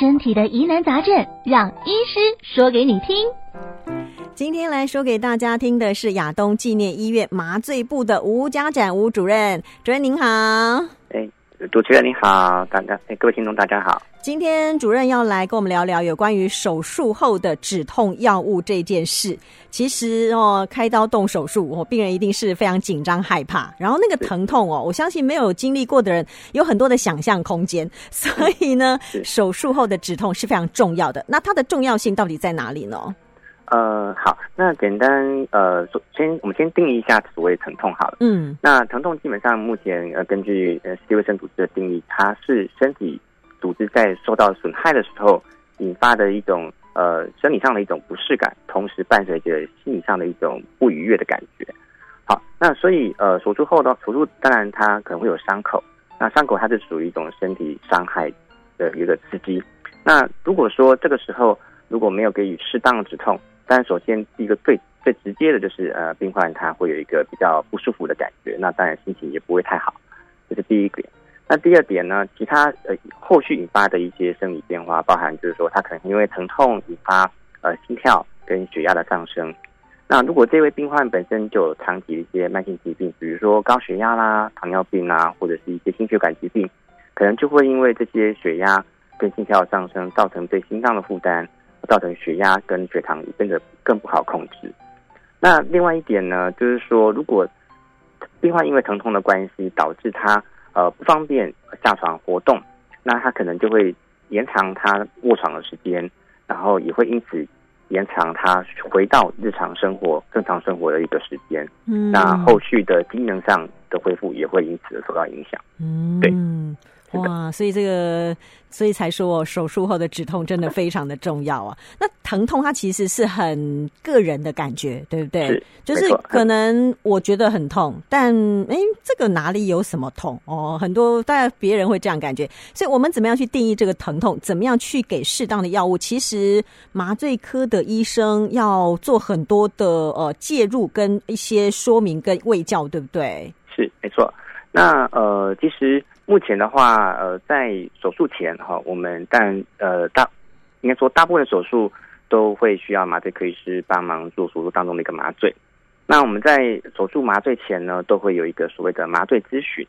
身体的疑难杂症，让医师说给你听。今天来说给大家听的是亚东纪念医院麻醉部的吴家展吴主任，主任您好。哎，主持人你好，大家哎，各位听众大家好。今天主任要来跟我们聊聊有关于手术后的止痛药物这件事。其实哦，开刀动手术，哦，病人一定是非常紧张害怕，然后那个疼痛哦，我相信没有经历过的人有很多的想象空间。所以呢，手术后的止痛是非常重要的。那它的重要性到底在哪里呢？呃，好，那简单呃，首先我们先定义一下所谓疼痛好了。嗯，那疼痛基本上目前呃，根据呃世界卫生组织的定义，它是身体。组织在受到损害的时候，引发的一种呃生理上的一种不适感，同时伴随着心理上的一种不愉悦的感觉。好，那所以呃手术后的手术，当然它可能会有伤口，那伤口它是属于一种身体伤害的一个刺激。那如果说这个时候如果没有给予适当的止痛，但首先第一个最最直接的就是呃病患他会有一个比较不舒服的感觉，那当然心情也不会太好，这是第一点。那第二点呢，其他呃后续引发的一些生理变化，包含就是说他可能因为疼痛引发呃心跳跟血压的上升。那如果这位病患本身就有长期一些慢性疾病，比如说高血压啦、糖尿病啦，或者是一些心血管疾病，可能就会因为这些血压跟心跳上升，造成对心脏的负担，造成血压跟血糖也变得更不好控制。那另外一点呢，就是说如果病患因为疼痛的关系导致他呃，不方便下床活动，那他可能就会延长他卧床的时间，然后也会因此延长他回到日常生活、正常生活的一个时间。嗯，那后续的机能上的恢复也会因此受到影响。嗯，对。哇，所以这个，所以才说手术后的止痛真的非常的重要啊。那疼痛它其实是很个人的感觉，对不对？是，就是可能我觉得很痛，但哎，这个哪里有什么痛哦？很多大家别人会这样感觉，所以我们怎么样去定义这个疼痛？怎么样去给适当的药物？其实麻醉科的医生要做很多的呃介入跟一些说明跟卫教，对不对？是，没错。那呃，其实。目前的话，呃，在手术前哈，我们但呃大应该说大部分手术都会需要麻醉科医师帮忙做手术当中的一个麻醉。那我们在手术麻醉前呢，都会有一个所谓的麻醉咨询。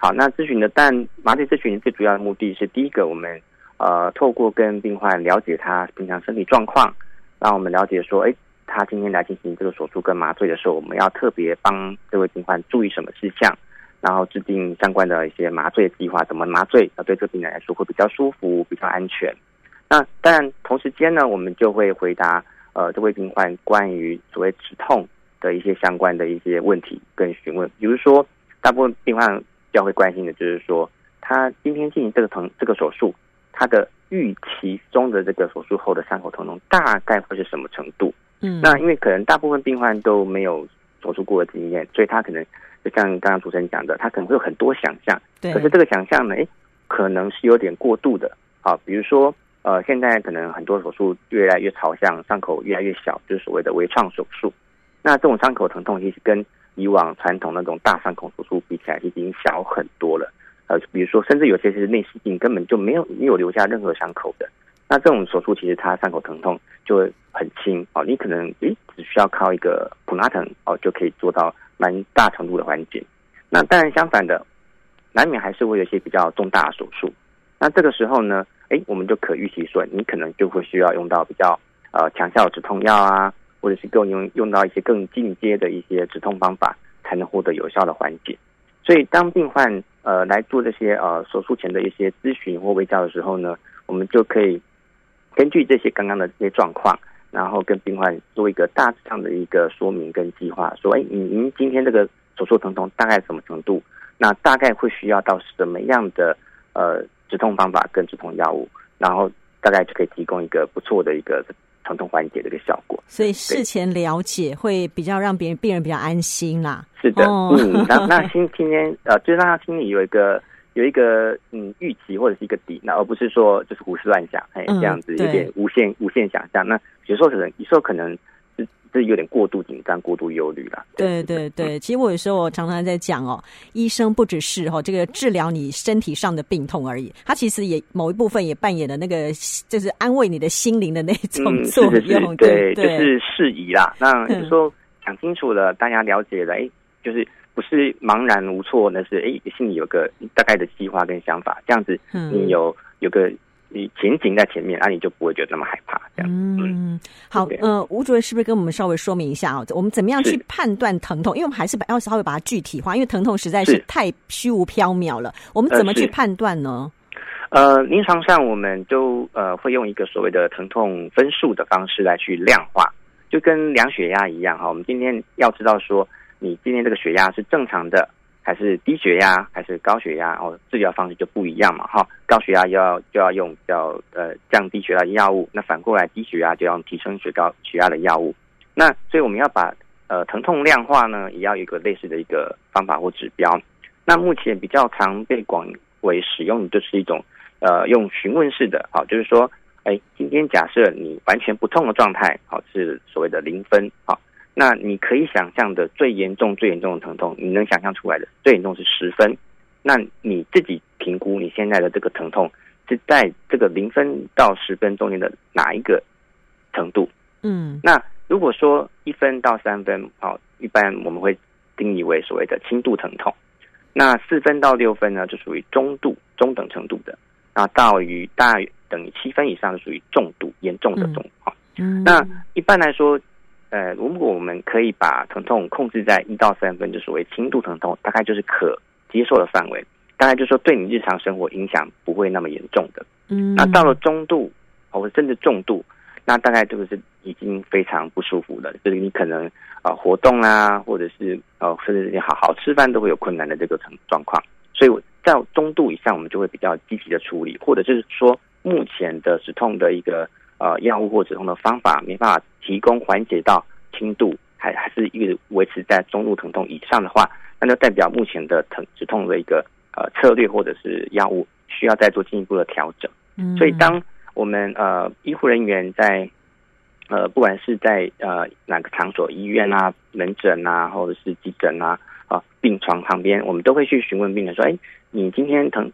好，那咨询的，但麻醉咨询最主要的目的是第一个，我们呃透过跟病患了解他平常身体状况，让我们了解说，哎，他今天来进行这个手术跟麻醉的时候，我们要特别帮这位病患注意什么事项。然后制定相关的一些麻醉计划，怎么麻醉，那对这个病人来说会比较舒服、比较安全。那当然，同时间呢，我们就会回答呃这位病患关于所谓止痛的一些相关的一些问题跟询问。比如说，大部分病患比较会关心的就是说，他今天进行这个疼这个手术，他的预期中的这个手术后的伤口疼痛大概会是什么程度？嗯，那因为可能大部分病患都没有手术过的经验，所以他可能。就像刚刚主持人讲的，他可能会有很多想象，对，可是这个想象呢，诶，可能是有点过度的。好，比如说，呃，现在可能很多手术越来越朝向伤口越来越小，就是所谓的微创手术。那这种伤口疼痛其实跟以往传统那种大伤口手术比起来，已经小很多了。呃，比如说，甚至有些是内视镜根本就没有没有留下任何伤口的。那这种手术其实它伤口疼痛就会很轻哦，你可能诶只需要靠一个普拉疼哦就可以做到。蛮大程度的缓解，那当然相反的，难免还是会有一些比较重大的手术。那这个时候呢，诶，我们就可预期说，你可能就会需要用到比较呃强效止痛药啊，或者是更用用到一些更进阶的一些止痛方法，才能获得有效的缓解。所以，当病患呃来做这些呃手术前的一些咨询或微教的时候呢，我们就可以根据这些刚刚的这些状况。然后跟病患做一个大致上的一个说明跟计划，说，哎，您您今天这个手术疼痛大概什么程度？那大概会需要到什么样的呃止痛方法跟止痛药物？然后大概就可以提供一个不错的一个疼痛缓解的一个效果。所以事前了解会比较让别人病人比较安心啦。是的，哦、嗯，那那今今天呃，就让他心里有一个。有一个嗯预期或者是一个底，那而不是说就是胡思乱想，哎，这样子有点无限无限想象。那有时候可能有时候可能是这有点过度紧张、过度忧虑了。对对对，其实我有时候我常常在讲哦，医生不只是哈这个治疗你身体上的病痛而已，他其实也某一部分也扮演了那个就是安慰你的心灵的那种 作用。嗯、对，对，对，就是事宜啦。那就是说讲清楚了，大家了解了，哎，就是不是茫然无措，那是哎心里有个大概的计划跟想法，这样子你有有个。你前景在前面，那、啊、你就不会觉得那么害怕。这样，嗯，好，呃，吴主任是不是跟我们稍微说明一下啊？我们怎么样去判断疼痛？因为我们还是把要稍微把它具体化，因为疼痛实在是太虚无缥缈了。我们怎么去判断呢？呃，临床上我们就呃会用一个所谓的疼痛分数的方式来去量化，就跟量血压一样哈。我们今天要知道说，你今天这个血压是正常的。还是低血压还是高血压哦，治疗方式就不一样嘛哈。高血压要就要用比较呃降低血压的药物，那反过来低血压就要提升血高血压的药物。那所以我们要把呃疼痛量化呢，也要有一个类似的一个方法或指标。那目前比较常被广为使用的就是一种呃用询问式的，好，就是说，哎，今天假设你完全不痛的状态，好，是所谓的零分，好。那你可以想象的最严重、最严重的疼痛，你能想象出来的最严重是十分。那你自己评估你现在的这个疼痛是在这个零分到十分中间的哪一个程度？嗯，那如果说一分到三分，好，一般我们会定义为所谓的轻度疼痛。那四分到六分呢，就属于中度、中等程度的。那到于大于等于七分以上，就属于重度、严重的状况。嗯，那一般来说。呃，如果我们可以把疼痛控制在一到三分，就所谓轻度疼痛，大概就是可接受的范围。大概就是说，对你日常生活影响不会那么严重的。嗯，那到了中度，或者甚至重度，那大概这个是已经非常不舒服了。就是你可能啊、呃、活动啊，或者是呃甚至你好好吃饭都会有困难的这个状状况。所以在中度以上，我们就会比较积极的处理，或者就是说目前的止痛的一个。呃，药物或止痛的方法没办法提供缓解到轻度，还还是一直维持在中度疼痛以上的话，那就代表目前的疼止痛的一个呃策略或者是药物需要再做进一步的调整。嗯，所以当我们呃医护人员在呃不管是在呃哪个场所，医院啊、门诊啊，或者是急诊啊啊病床旁边，我们都会去询问病人说：“哎，你今天疼？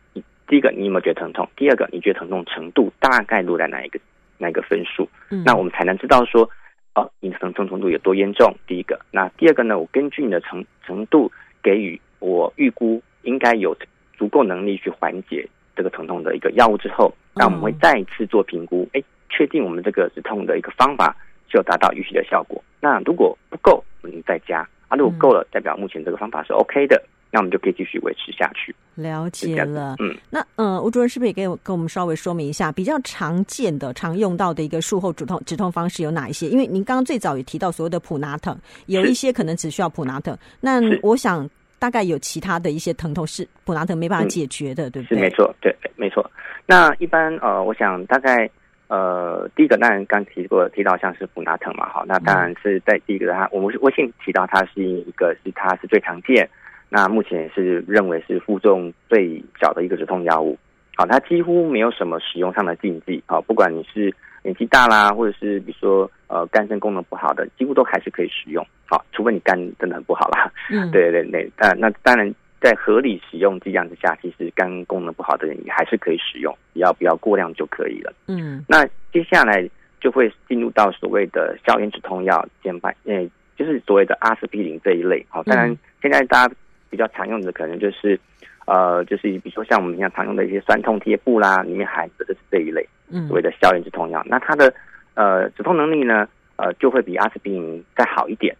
第一个，你有没有觉得疼痛？第二个，你觉得疼痛程度大概落在哪一个？”那个分数，嗯那我们才能知道说，哦，你的疼痛程度有多严重。第一个，那第二个呢？我根据你的程程度给予我预估应该有足够能力去缓解这个疼痛的一个药物之后，那我们会再一次做评估，哎，确定我们这个止痛的一个方法就达到预期的效果。那如果不够，我们再加啊；如果够了，代表目前这个方法是 OK 的。那我们就可以继续维持下去。了解了，嗯，那呃，吴主任是不是也给我跟我们稍微说明一下比较常见的、常用到的一个术后止痛止痛方式有哪一些？因为您刚刚最早也提到所谓的普拿疼，有一些可能只需要普拿疼。那我想大概有其他的一些疼痛是普拿疼没办法解决的，嗯、对不对？是没错，对，没错。那一般呃，我想大概呃，第一个当然刚提过提到像是普拿疼嘛，好，那当然是在第一个它，我们我先提到它是一个是它是最常见。那目前是认为是负重最小的一个止痛药物，好，它几乎没有什么使用上的禁忌，好，不管你是年纪大啦，或者是比如说呃肝肾功能不好的，几乎都还是可以使用，好，除非你肝真的很不好啦，嗯，对对对，那那当然在合理使用剂量之下，其实肝功能不好的人也还是可以使用，只要不要过量就可以了，嗯，那接下来就会进入到所谓的消炎止痛药，减半，诶，就是所谓的阿司匹林这一类，好，当然现在大家。比较常用的可能就是，呃，就是比如说像我们平常常用的一些酸痛贴布啦，里面含的就是这一类，嗯，所谓的消炎止痛药。那它的呃止痛能力呢，呃，就会比阿司匹林再好一点。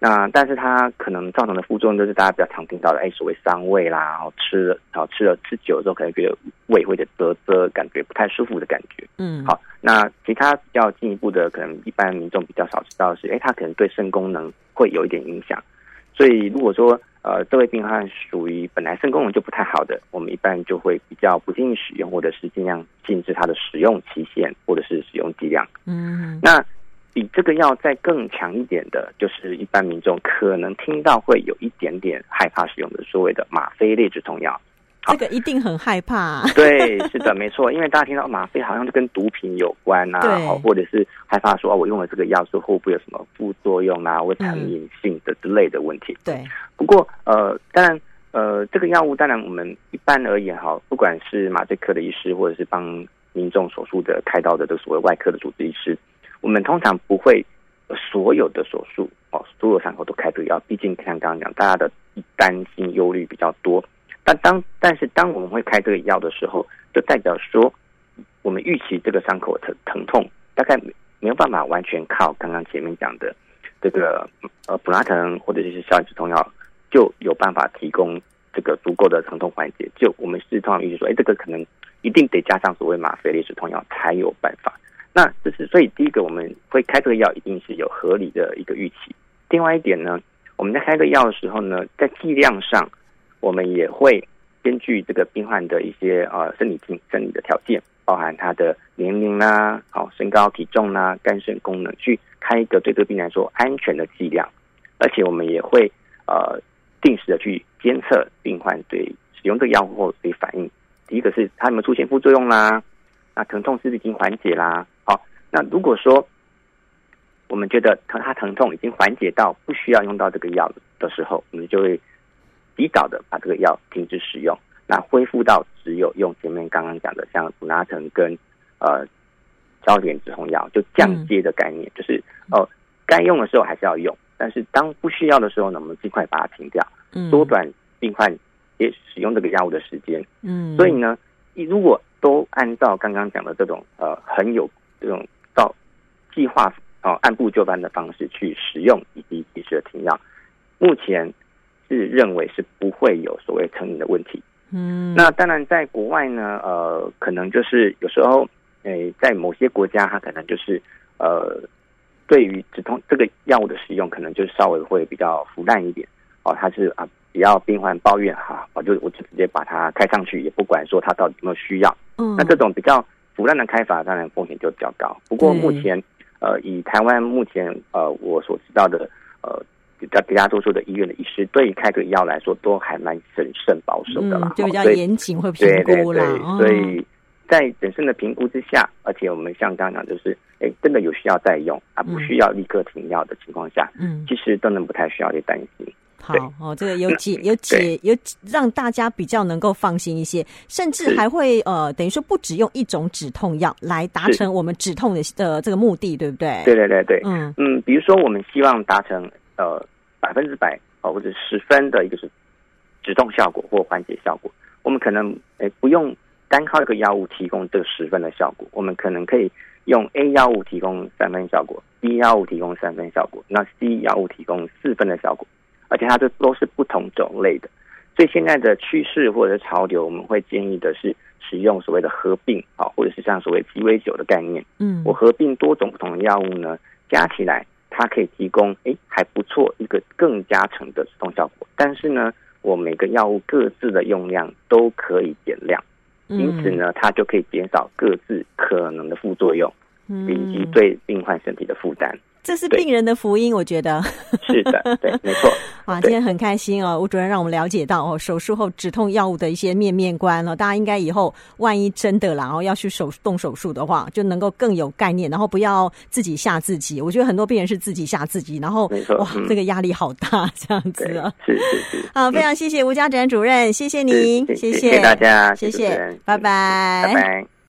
那但是它可能造成的副作用就是大家比较常听到的，哎，所谓伤胃啦，然后吃了，然后吃了吃久了之后，可能觉得胃会有点啧啧，感觉不太舒服的感觉。嗯，好，那其他比较进一步的，可能一般民众比较少知道的是，哎，它可能对肾功能会有一点影响。所以如果说呃，这位病患属于本来肾功能就不太好的，我们一般就会比较不建议使用，或者是尽量限制它的使用期限，或者是使用剂量。嗯，那比这个药再更强一点的，就是一般民众可能听到会有一点点害怕使用的所谓的吗啡类止痛药。这个一定很害怕、啊。对，是的，没错，因为大家听到吗啡好像就跟毒品有关啊，对或者是害怕说，我用了这个药之后会不会有什么副作用啊，会成瘾性的之类的问题。对，不过呃，当然呃，这个药物当然我们一般而言哈，不管是麻醉科的医师，或者是帮民众手术的开刀的这个所谓外科的主治医师，我们通常不会所有的手术哦，所有伤口都开这个药，毕竟像刚刚讲，大家的担心忧虑比较多。但当但是当我们会开这个药的时候，就代表说，我们预期这个伤口疼疼痛大概没有办法完全靠刚刚前面讲的这个呃普拉腾或者就是消炎止痛药就有办法提供这个足够的疼痛缓解。就我们是通常预期说，哎，这个可能一定得加上所谓吗啡类止痛药才有办法。那这是所以第一个我们会开这个药，一定是有合理的一个预期。另外一点呢，我们在开这个药的时候呢，在剂量上。我们也会根据这个病患的一些呃生理性生理的条件，包含他的年龄啦、好身高体重啦、肝肾功能，去开一个对这个病来说安全的剂量。而且我们也会呃定时的去监测病患对使用这个药物后的反应。第一个是他有没有出现副作用啦，那疼痛是不是已经缓解啦？好，那如果说我们觉得疼他疼痛已经缓解到不需要用到这个药的时候，我们就会。及早的把这个药停止使用，那恢复到只有用前面刚刚讲的像普拉腾跟呃消炎止痛药，就降阶的概念，嗯、就是哦、呃、该用的时候还是要用，但是当不需要的时候呢，我们尽快把它停掉，缩短病患也使用这个药物的时间。嗯，所以呢，你如果都按照刚刚讲的这种呃很有这种到计划哦、呃、按部就班的方式去使用以及及时的停药，目前。是认为是不会有所谓成瘾的问题。嗯，那当然，在国外呢，呃，可能就是有时候，诶，在某些国家，它可能就是呃，对于止痛这个药物的使用，可能就稍微会比较腐烂一点。哦，他是啊，只要病患抱怨哈，我就我就直接把它开上去，也不管说他到底有没有需要。嗯，那这种比较腐烂的开法，当然风险就比较高。不过目前，呃，以台湾目前呃我所知道的呃。在绝大多数的医院的医师，对于开这个药来说，都还蛮审慎保守的啦，嗯、就比较严谨，会评估啦。所以在审慎的评估之下，而且我们像刚刚讲，就是哎，真的有需要再用，啊不需要立刻停药的情况下，嗯，其实都能不太需要去担心。好哦，这个有解有解有让大家比较能够放心一些，甚至还会呃，等于说不只用一种止痛药来达成我们止痛的的这个目的，对不对？对对对对，嗯嗯，比如说我们希望达成呃。百分之百啊，或者十分的一个是止痛效果或缓解效果，我们可能诶不用单靠一个药物提供这个十分的效果，我们可能可以用 A 药物提供三分效果，B 药物提供三分效果，那 C 药物提供四分的效果，而且它这都是不同种类的。所以现在的趋势或者是潮流，我们会建议的是使用所谓的合并啊，或者是像所谓鸡尾酒的概念，嗯，我合并多种不同的药物呢，加起来。它可以提供诶还不错一个更加成的止痛效果，但是呢，我每个药物各自的用量都可以减量，因此呢，它就可以减少各自可能的副作用，以及对病患身体的负担。这是病人的福音，我觉得 是的，对，没错。哇，今天很开心哦，吴主任让我们了解到哦，手术后止痛药物的一些面面观哦，大家应该以后万一真的然后要去手动手术的话，就能够更有概念，然后不要自己吓自己。我觉得很多病人是自己吓自己，然后哇，这个压力好大，这样子啊，是是是。好，非常谢谢吴家展主任，谢谢您，谢谢大家，谢谢，拜拜，拜拜。